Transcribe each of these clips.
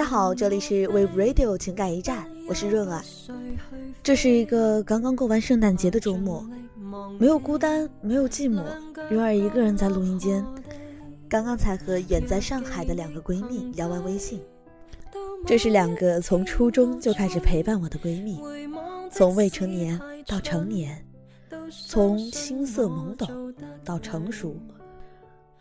大家好，这里是 Wave Radio 情感驿站，我是润儿。这是一个刚刚过完圣诞节的周末，没有孤单，没有寂寞，润儿一个人在录音间。刚刚才和远在上海的两个闺蜜聊完微信。这是两个从初中就开始陪伴我的闺蜜，从未成年到成年，从青涩懵懂到成熟。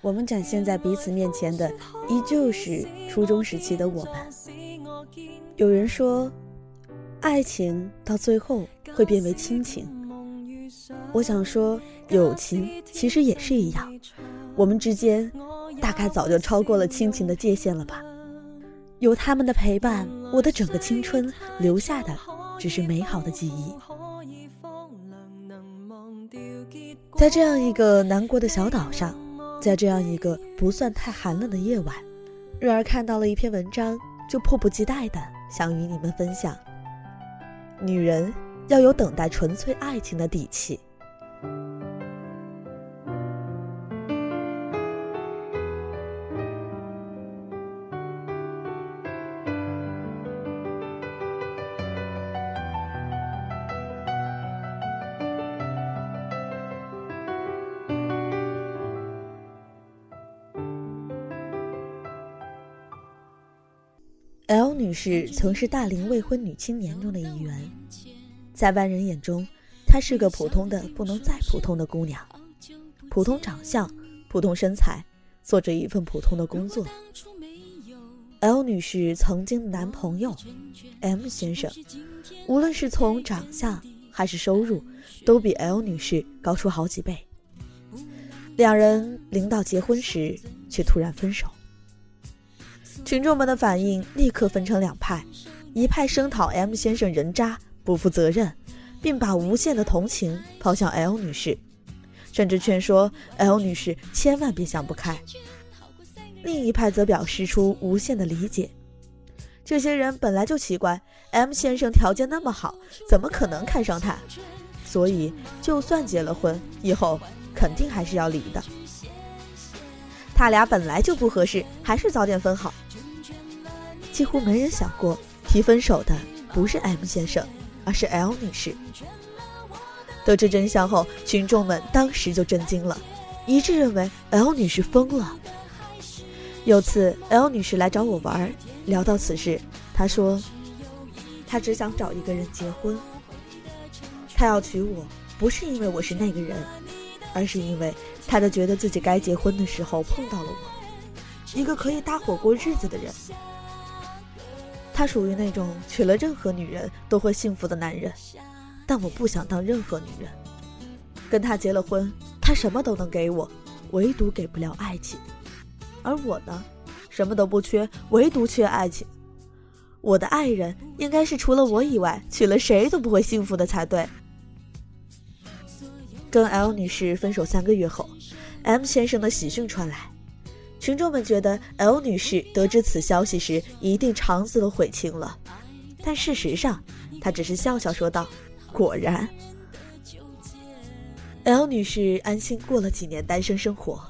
我们展现在彼此面前的，依旧是初中时期的我们。有人说，爱情到最后会变为亲情。我想说，友情其实也是一样。我们之间，大概早就超过了亲情的界限了吧？有他们的陪伴，我的整个青春留下的只是美好的记忆。在这样一个南国的小岛上。在这样一个不算太寒冷的夜晚，瑞儿看到了一篇文章，就迫不及待的想与你们分享。女人要有等待纯粹爱情的底气。L 女士曾是大龄未婚女青年中的一员，在外人眼中，她是个普通的不能再普通的姑娘，普通长相，普通身材，做着一份普通的工作。L 女士曾经的男朋友 M 先生，无论是从长相还是收入，都比 L 女士高出好几倍。两人临到结婚时，却突然分手。群众们的反应立刻分成两派，一派声讨 M 先生人渣不负责任，并把无限的同情抛向 L 女士，甚至劝说 L 女士千万别想不开。另一派则表示出无限的理解。这些人本来就奇怪，M 先生条件那么好，怎么可能看上他？所以就算结了婚，以后肯定还是要离的。他俩本来就不合适，还是早点分好。几乎没人想过提分手的不是 M 先生，而是 L 女士。得知真相后，群众们当时就震惊了，一致认为 L 女士疯了。有次 L 女士来找我玩，聊到此事，她说：“她只想找一个人结婚，她要娶我，不是因为我是那个人，而是因为她的觉得自己该结婚的时候碰到了我，一个可以搭伙过日子的人。”他属于那种娶了任何女人都会幸福的男人，但我不想当任何女人。跟他结了婚，他什么都能给我，唯独给不了爱情。而我呢，什么都不缺，唯独缺爱情。我的爱人应该是除了我以外，娶了谁都不会幸福的才对。跟 L 女士分手三个月后，M 先生的喜讯传来。群众们觉得 L 女士得知此消息时一定肠子都悔青了，但事实上，她只是笑笑说道：“果然。”L 女士安心过了几年单身生活，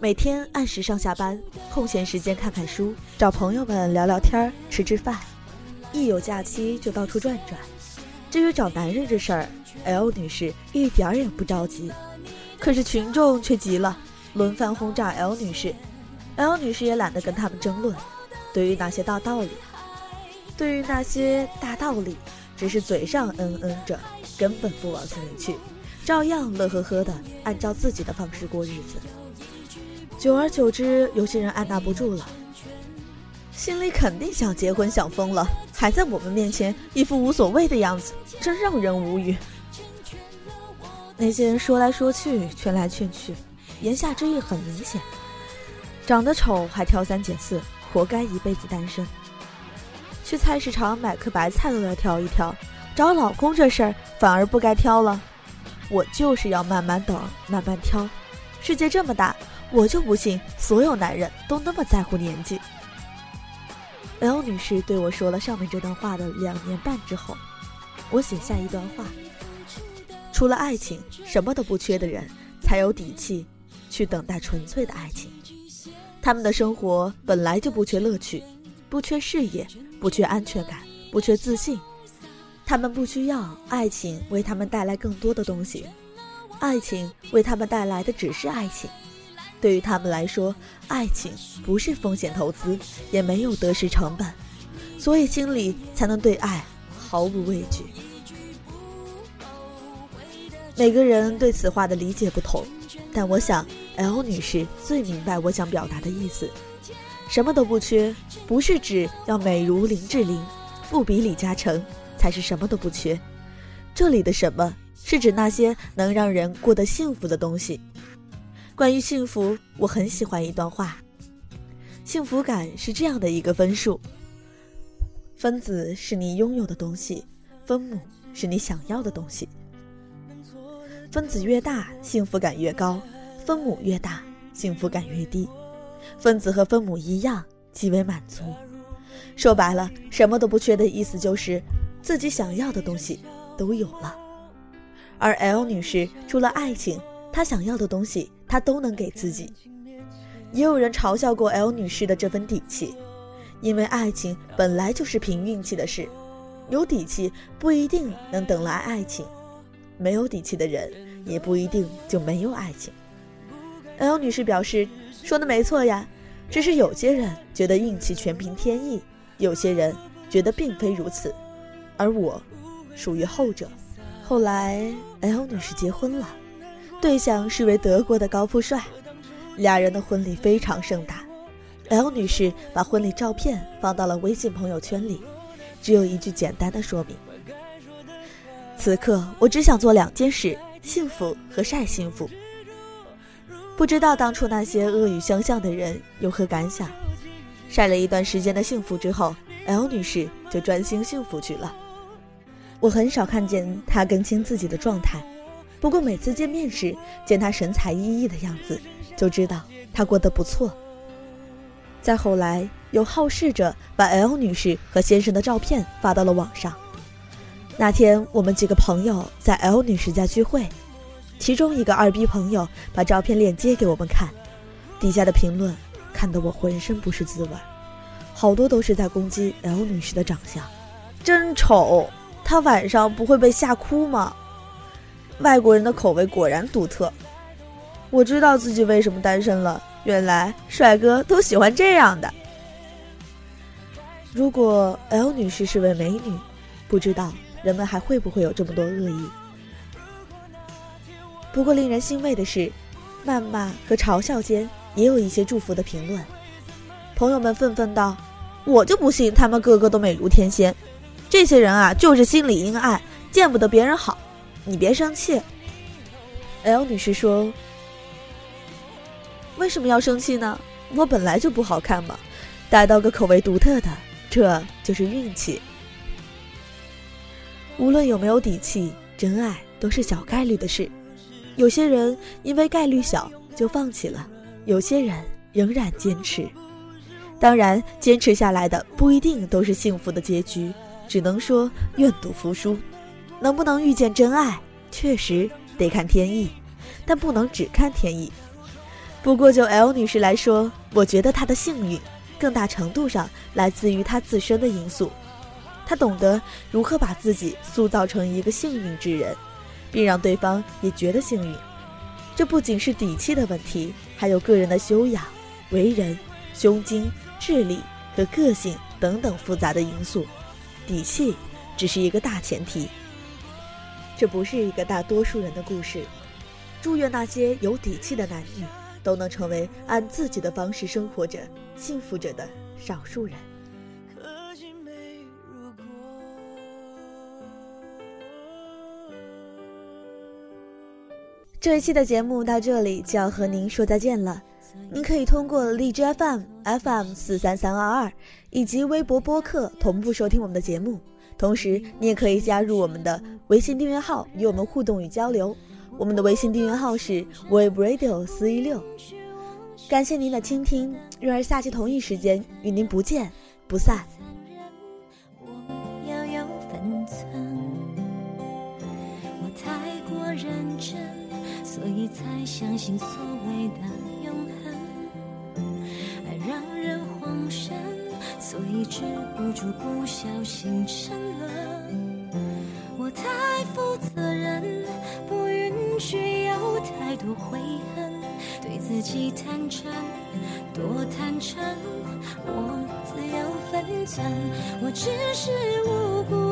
每天按时上下班，空闲时间看看书，找朋友们聊聊天吃吃饭，一有假期就到处转转。至于找男人这事儿，L 女士一点儿也不着急，可是群众却急了，轮番轰炸 L 女士。L 女士也懒得跟他们争论，对于那些大道理，对于那些大道理，只是嘴上嗯嗯着，根本不往心里去，照样乐呵呵的按照自己的方式过日子。久而久之，有些人按捺不住了，心里肯定想结婚，想疯了，还在我们面前一副无所谓的样子，真让人无语。那些人说来说去，劝来劝去，言下之意很明显。长得丑还挑三拣四，活该一辈子单身。去菜市场买颗白菜都要挑一挑，找老公这事儿反而不该挑了。我就是要慢慢等，慢慢挑。世界这么大，我就不信所有男人都那么在乎年纪。L 女士对我说了上面这段话的两年半之后，我写下一段话：除了爱情，什么都不缺的人，才有底气去等待纯粹的爱情。他们的生活本来就不缺乐趣，不缺事业，不缺安全感，不缺自信。他们不需要爱情为他们带来更多的东西，爱情为他们带来的只是爱情。对于他们来说，爱情不是风险投资，也没有得失成本，所以心里才能对爱毫无畏惧。每个人对此话的理解不同，但我想 L 女士最明白我想表达的意思。什么都不缺，不是指要美如林志玲，不比李嘉诚才是什么都不缺。这里的什么是指那些能让人过得幸福的东西。关于幸福，我很喜欢一段话：幸福感是这样的一个分数，分子是你拥有的东西，分母是你想要的东西。分子越大，幸福感越高；分母越大，幸福感越低。分子和分母一样，极为满足。说白了，什么都不缺的意思就是自己想要的东西都有了。而 L 女士除了爱情，她想要的东西她都能给自己。也有人嘲笑过 L 女士的这份底气，因为爱情本来就是凭运气的事，有底气不一定能等来爱情。没有底气的人，也不一定就没有爱情。L 女士表示，说的没错呀，只是有些人觉得运气全凭天意，有些人觉得并非如此，而我，属于后者。后来，L 女士结婚了，对象是位德国的高富帅，俩人的婚礼非常盛大。L 女士把婚礼照片放到了微信朋友圈里，只有一句简单的说明。此刻，我只想做两件事：幸福和晒幸福。不知道当初那些恶语相向的人有何感想？晒了一段时间的幸福之后，L 女士就专心幸福去了。我很少看见她更新自己的状态，不过每次见面时，见她神采奕奕的样子，就知道她过得不错。再后来，有好事者把 L 女士和先生的照片发到了网上。那天我们几个朋友在 L 女士家聚会，其中一个二逼朋友把照片链接给我们看，底下的评论看得我浑身不是滋味，好多都是在攻击 L 女士的长相，真丑，她晚上不会被吓哭吗？外国人的口味果然独特，我知道自己为什么单身了，原来帅哥都喜欢这样的。如果 L 女士是位美女，不知道。人们还会不会有这么多恶意？不过令人欣慰的是，谩骂和嘲笑间也有一些祝福的评论。朋友们愤愤道：“我就不信他们个个都美如天仙，这些人啊，就是心里阴暗，见不得别人好。”你别生气。L 女士说：“为什么要生气呢？我本来就不好看嘛，逮到个口味独特的，这就是运气。”无论有没有底气，真爱都是小概率的事。有些人因为概率小就放弃了，有些人仍然坚持。当然，坚持下来的不一定都是幸福的结局，只能说愿赌服输。能不能遇见真爱，确实得看天意，但不能只看天意。不过就 L 女士来说，我觉得她的幸运，更大程度上来自于她自身的因素。他懂得如何把自己塑造成一个幸运之人，并让对方也觉得幸运。这不仅是底气的问题，还有个人的修养、为人、胸襟、智力和个性等等复杂的因素。底气只是一个大前提。这不是一个大多数人的故事。祝愿那些有底气的男女都能成为按自己的方式生活着、幸福着的少数人。这一期的节目到这里就要和您说再见了。您可以通过荔枝 FM FM 四三三二二以及微博播客同步收听我们的节目，同时你也可以加入我们的微信订阅号与我们互动与交流。我们的微信订阅号是 Wave Radio 四一六。感谢您的倾听，愿儿下期同一时间与您不见不散。才相信所谓的永恒，爱让人慌神，所以。止不住不小心沉沦。我太负责任，不允许有太多悔恨，对自己坦诚，多坦诚，我自有分寸。我只是无辜。